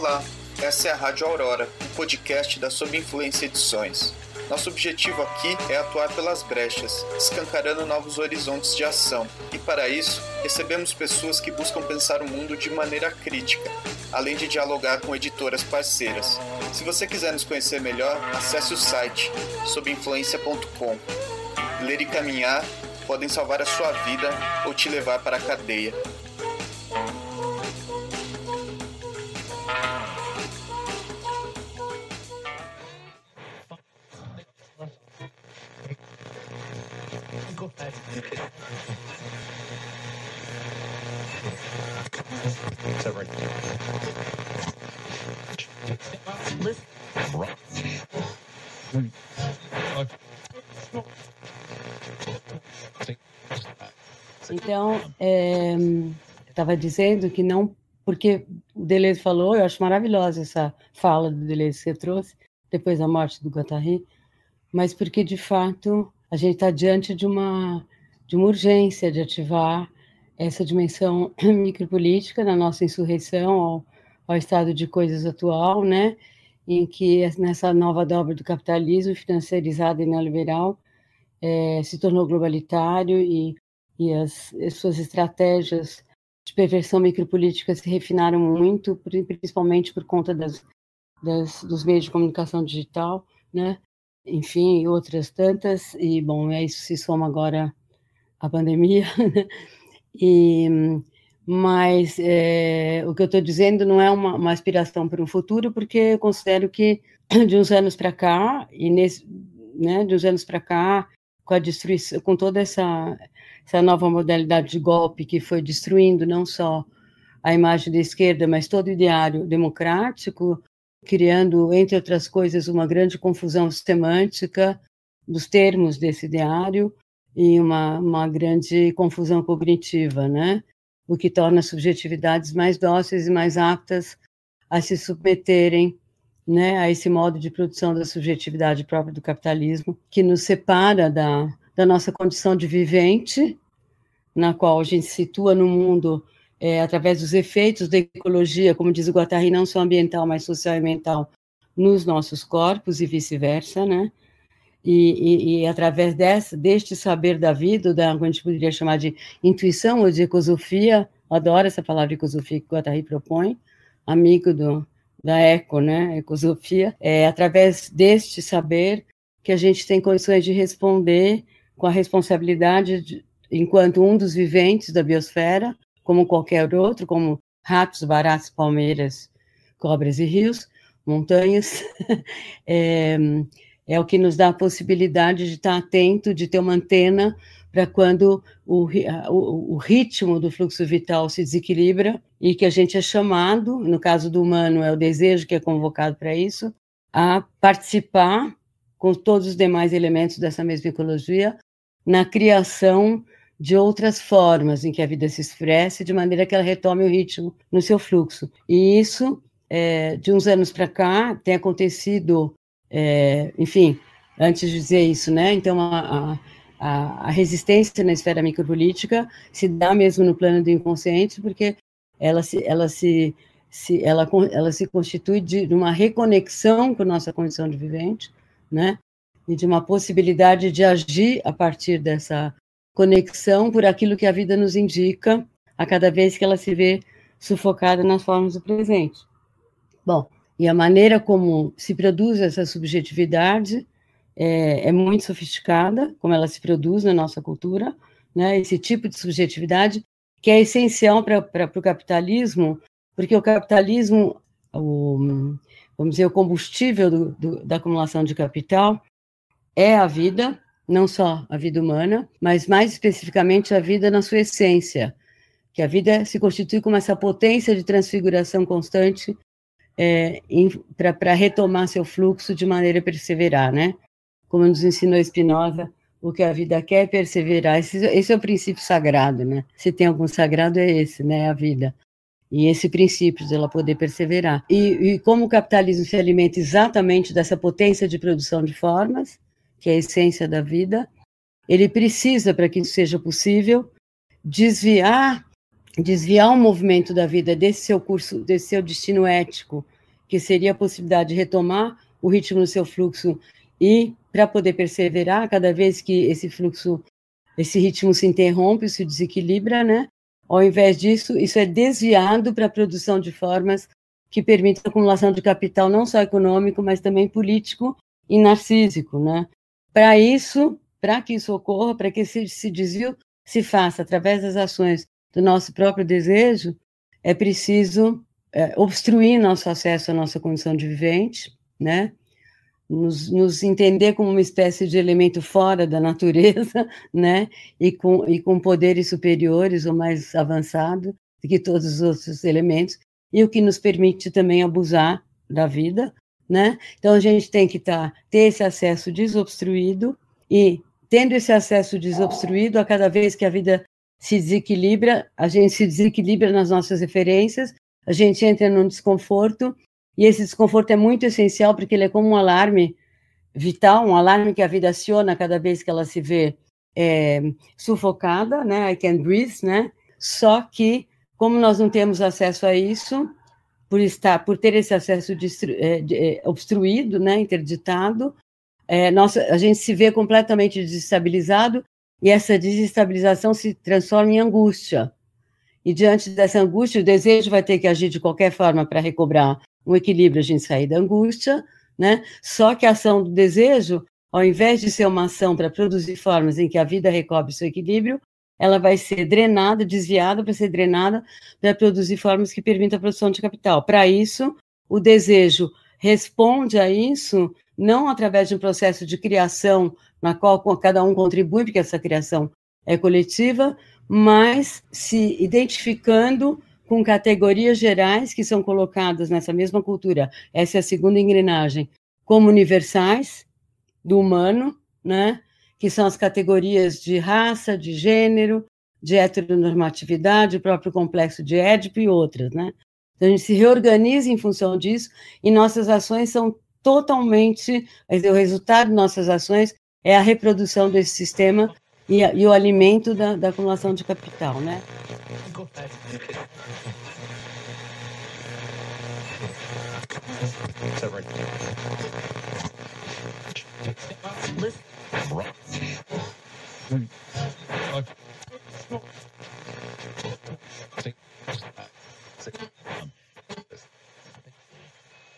Olá, essa é a Rádio Aurora, um podcast da Sob Influência Edições. Nosso objetivo aqui é atuar pelas brechas, escancarando novos horizontes de ação, e para isso recebemos pessoas que buscam pensar o mundo de maneira crítica, além de dialogar com editoras parceiras. Se você quiser nos conhecer melhor, acesse o site sobinfluência.com. Ler e caminhar podem salvar a sua vida ou te levar para a cadeia. Então, é, estava dizendo que não, porque o Deleuze falou, eu acho maravilhosa essa fala do Deleuze que você trouxe, depois da morte do Guattari, mas porque, de fato, a gente está diante de uma, de uma urgência de ativar essa dimensão micropolítica na nossa insurreição ao, ao estado de coisas atual, né? em que nessa nova dobra do capitalismo financiarizado e neoliberal é, se tornou globalitário e e as, as suas estratégias de perversão micropolítica se refinaram muito, principalmente por conta das, das, dos meios de comunicação digital, né? Enfim, outras tantas. E, bom, é isso se soma agora a pandemia. Né? e, mas é, o que eu estou dizendo não é uma, uma aspiração para um futuro, porque eu considero que de uns anos para cá, e nesse, né, de uns anos para cá, com a destruição, com toda essa essa nova modalidade de golpe que foi destruindo não só a imagem da esquerda, mas todo o ideário democrático, criando, entre outras coisas, uma grande confusão semântica dos termos desse ideário e uma, uma grande confusão cognitiva, né? O que torna as subjetividades mais dóceis e mais aptas a se submeterem né, a esse modo de produção da subjetividade própria do capitalismo, que nos separa da, da nossa condição de vivente, na qual a gente se situa no mundo é, através dos efeitos da ecologia, como diz o Guattari, não só ambiental, mas social e mental, nos nossos corpos e vice-versa, né? E, e, e, através dessa, deste saber da vida, da que a gente poderia chamar de intuição ou de ecosofia, adoro essa palavra ecosofia que o Guattari propõe, amigo do, da eco, né, ecosofia, é através deste saber que a gente tem condições de responder com a responsabilidade de, enquanto um dos viventes da biosfera, como qualquer outro, como ratos, baratas, palmeiras, cobras e rios, montanhas, é, é o que nos dá a possibilidade de estar atento, de ter uma antena para quando o, o, o, ritmo do fluxo vital se desequilibra e que a gente é chamado, no caso do humano, é o desejo que é convocado para isso, a participar com todos os demais elementos dessa mesma ecologia na criação de outras formas em que a vida se expresse, de maneira que ela retome o ritmo no seu fluxo. E isso, é, de uns anos para cá, tem acontecido, é, enfim, antes de dizer isso, né? Então, a, a, a, resistência na esfera micropolítica se dá mesmo no plano do inconsciente, porque ela se, ela se, se ela, ela se constitui de uma reconexão com nossa condição de vivente, né? e de uma possibilidade de agir a partir dessa conexão por aquilo que a vida nos indica a cada vez que ela se vê sufocada nas formas do presente. Bom, e a maneira como se produz essa subjetividade é, é muito sofisticada, como ela se produz na nossa cultura, né? Esse tipo de subjetividade que é essencial para o capitalismo, porque o capitalismo, o, vamos dizer, o combustível do, do, da acumulação de capital, é a vida, não só a vida humana, mas mais especificamente a vida na sua essência, que a vida se constitui como essa potência de transfiguração constante é, para retomar seu fluxo de maneira a perseverar, né? Como nos ensinou Spinoza, o que a vida quer é perseverar. Esse, esse, é o princípio sagrado, né? Se tem algum sagrado é esse, né? A vida. E esse princípio de ela poder perseverar. E, e como o capitalismo se alimenta exatamente dessa potência de produção de formas, que é a essência da vida, ele precisa, para que isso seja possível, desviar desviar o movimento da vida desse seu curso, desse seu destino ético, que seria a possibilidade de retomar o ritmo do seu fluxo e para poder perseverar cada vez que esse fluxo, esse ritmo se interrompe, se desequilibra, né? Ao invés disso, isso é desviado para a produção de formas que permitem a acumulação de capital não só econômico, mas também político e narcísico, né? Para isso, para que isso ocorra, para que esse, esse desvio se faça através das ações do nosso próprio desejo, é preciso é, obstruir nosso acesso à nossa condição de vivente, né? Nos, nos, entender como uma espécie de elemento fora da natureza, né? E com, e com poderes superiores ou mais avançados do que todos os outros elementos, e o que nos permite também abusar da vida, né? Então a gente tem que tá, ter esse acesso desobstruído e tendo esse acesso desobstruído, a cada vez que a vida se desequilibra, a gente se desequilibra nas nossas referências, a gente entra num desconforto, e esse desconforto é muito essencial porque ele é como um alarme vital, um alarme que a vida aciona cada vez que ela se vê é, sufocada, né? I can breathe, né? Só que, como nós não temos acesso a isso, por estar, por ter esse acesso é, é, obstruído, né, interditado, é, nossa, a gente se vê completamente desestabilizado e essa desestabilização se transforma em angústia. E diante dessa angústia, o desejo vai ter que agir de qualquer forma para recobrar um equilíbrio, a gente sair da angústia, né? Só que a ação do desejo, ao invés de ser uma ação para produzir formas em que a vida recobre seu equilíbrio, ela vai ser drenada, desviada para ser drenada para produzir formas que permitam a produção de capital. Para isso, o desejo responde a isso não através de um processo de criação na qual cada um contribui, porque essa criação é coletiva, mas se identificando com categorias gerais que são colocadas nessa mesma cultura. Essa é a segunda engrenagem, como universais do humano, né? Que são as categorias de raça, de gênero, de heteronormatividade, o próprio complexo de Édipo e outras, né? Então, a gente se reorganiza em função disso e nossas ações são totalmente, o resultado de nossas ações é a reprodução desse sistema e, e o alimento da, da, acumulação de capital, né? Listen.